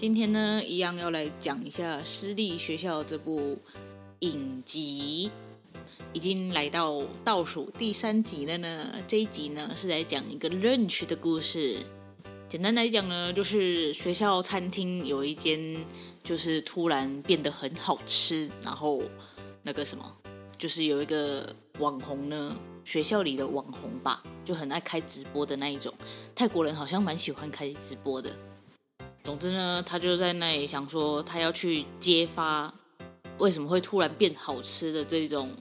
今天呢，一样要来讲一下私立学校这部影集，已经来到倒数第三集了呢。这一集呢是来讲一个 lunch 的故事。简单来讲呢，就是学校餐厅有一间，就是突然变得很好吃，然后那个什么，就是有一个网红呢，学校里的网红吧，就很爱开直播的那一种。泰国人好像蛮喜欢开直播的。总之呢，他就在那里想说，他要去揭发为什么会突然变好吃的这种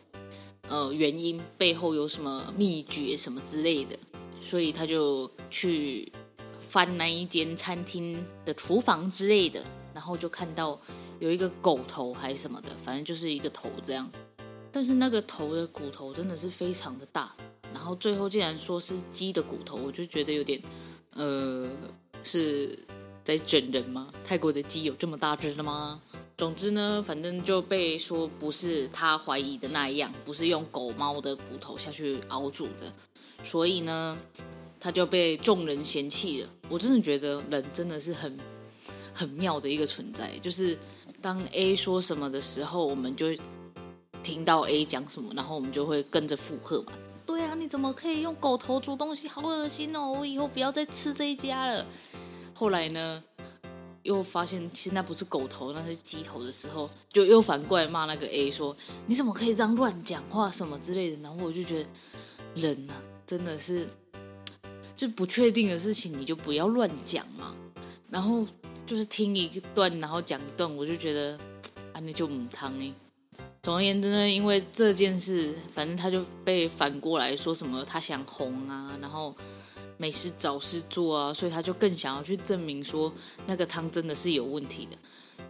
呃原因，背后有什么秘诀什么之类的，所以他就去翻那一间餐厅的厨房之类的，然后就看到有一个狗头还是什么的，反正就是一个头这样，但是那个头的骨头真的是非常的大，然后最后竟然说是鸡的骨头，我就觉得有点呃是。在整人吗？泰国的鸡有这么大只的吗？总之呢，反正就被说不是他怀疑的那样，不是用狗猫的骨头下去熬煮的，所以呢，他就被众人嫌弃了。我真的觉得人真的是很很妙的一个存在，就是当 A 说什么的时候，我们就听到 A 讲什么，然后我们就会跟着附和嘛。对啊，你怎么可以用狗头煮东西？好恶心哦！我以后不要再吃这一家了。后来呢，又发现其实那不是狗头，那是鸡头的时候，就又反过来骂那个 A 说：“你怎么可以这样乱讲话什么之类的？”然后我就觉得，人呐、啊，真的是，就不确定的事情你就不要乱讲嘛。然后就是听一段，然后讲一段，我就觉得啊，那就母汤哎。总而言之呢，因为这件事，反正他就被反过来说什么他想红啊，然后。没事找事做啊，所以他就更想要去证明说那个汤真的是有问题的。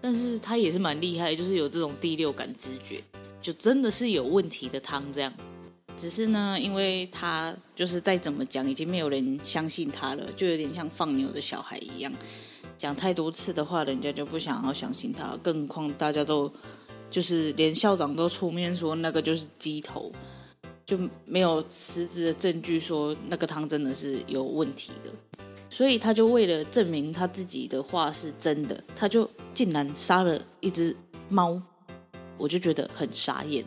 但是他也是蛮厉害，就是有这种第六感直觉，就真的是有问题的汤这样。只是呢，因为他就是再怎么讲，已经没有人相信他了，就有点像放牛的小孩一样，讲太多次的话，人家就不想要相信他。更何况大家都就是连校长都出面说那个就是鸡头。就没有实质的证据说那个汤真的是有问题的，所以他就为了证明他自己的话是真的，他就竟然杀了一只猫，我就觉得很傻眼。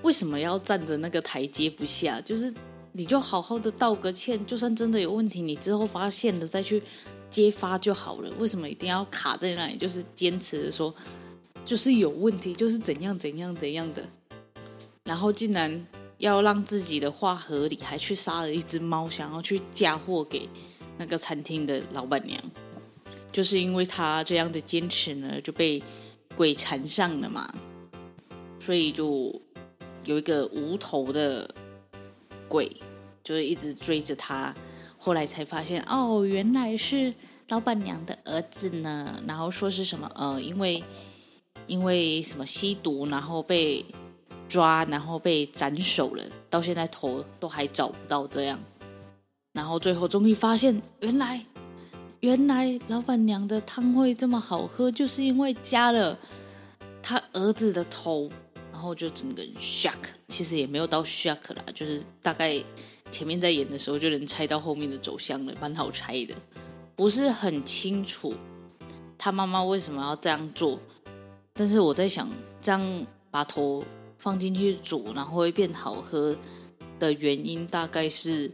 为什么要站着那个台阶不下？就是你就好好的道个歉，就算真的有问题，你之后发现了再去揭发就好了。为什么一定要卡在那里？就是坚持说就是有问题，就是怎样怎样怎样的，然后竟然。要让自己的话合理，还去杀了一只猫，想要去嫁祸给那个餐厅的老板娘，就是因为他这样的坚持呢，就被鬼缠上了嘛，所以就有一个无头的鬼，就是一直追着他，后来才发现哦，原来是老板娘的儿子呢，然后说是什么呃，因为因为什么吸毒，然后被。抓，然后被斩首了，到现在头都还找不到这样，然后最后终于发现，原来原来老板娘的汤会这么好喝，就是因为加了他儿子的头，然后就整个 shock，其实也没有到 shock 啦，就是大概前面在演的时候就能猜到后面的走向了，蛮好猜的，不是很清楚他妈妈为什么要这样做，但是我在想，这样把头。放进去煮，然后会变好喝的原因，大概是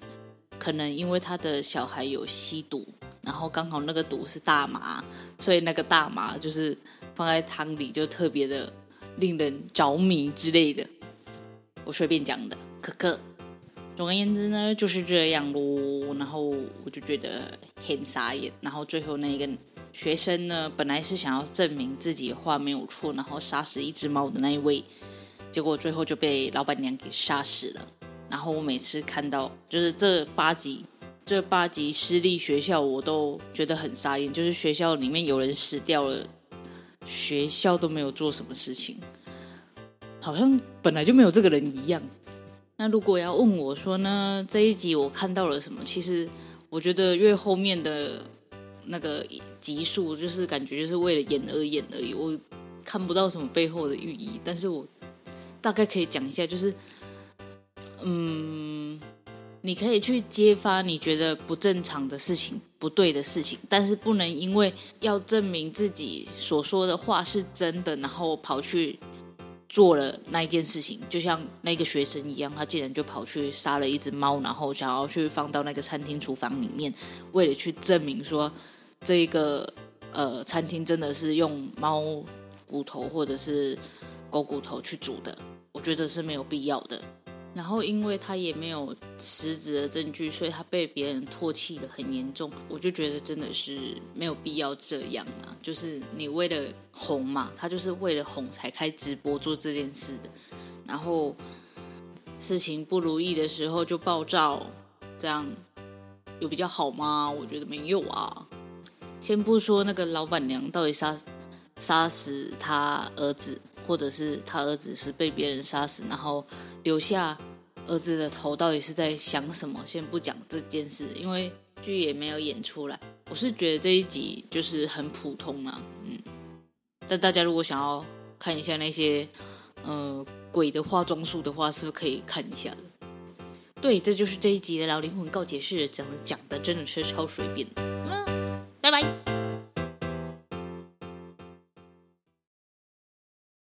可能因为他的小孩有吸毒，然后刚好那个毒是大麻，所以那个大麻就是放在汤里就特别的令人着迷之类的。我随便讲的，可可。总而言之呢，就是这样咯。然后我就觉得很傻眼。然后最后那一个学生呢，本来是想要证明自己话没有错，然后杀死一只猫的那一位，结果最后就被老板娘给杀死了。然后我每次看到就是这八集，这八集私立学校，我都觉得很傻眼。就是学校里面有人死掉了，学校都没有做什么事情，好像本来就没有这个人一样。那如果要问我说呢，这一集我看到了什么？其实我觉得越后面的那个集数，就是感觉就是为了演而演而已，我看不到什么背后的寓意。但是我大概可以讲一下，就是嗯，你可以去揭发你觉得不正常的事情、不对的事情，但是不能因为要证明自己所说的话是真的，然后跑去。做了那一件事情，就像那个学生一样，他竟然就跑去杀了一只猫，然后想要去放到那个餐厅厨房里面，为了去证明说这个呃餐厅真的是用猫骨头或者是狗骨头去煮的，我觉得是没有必要的。然后，因为他也没有实质的证据，所以他被别人唾弃的很严重。我就觉得真的是没有必要这样啊！就是你为了红嘛，他就是为了红才开直播做这件事的。然后事情不如意的时候就爆照，这样有比较好吗？我觉得没有啊。先不说那个老板娘到底杀杀死他儿子，或者是他儿子是被别人杀死，然后。留下儿子的头到底是在想什么？先不讲这件事，因为剧也没有演出来。我是觉得这一集就是很普通啦，嗯。但大家如果想要看一下那些呃鬼的化妆术的话，是不是可以看一下的？对，这就是这一集的老灵魂告解室，讲的讲的真的是超随便。嗯，拜拜。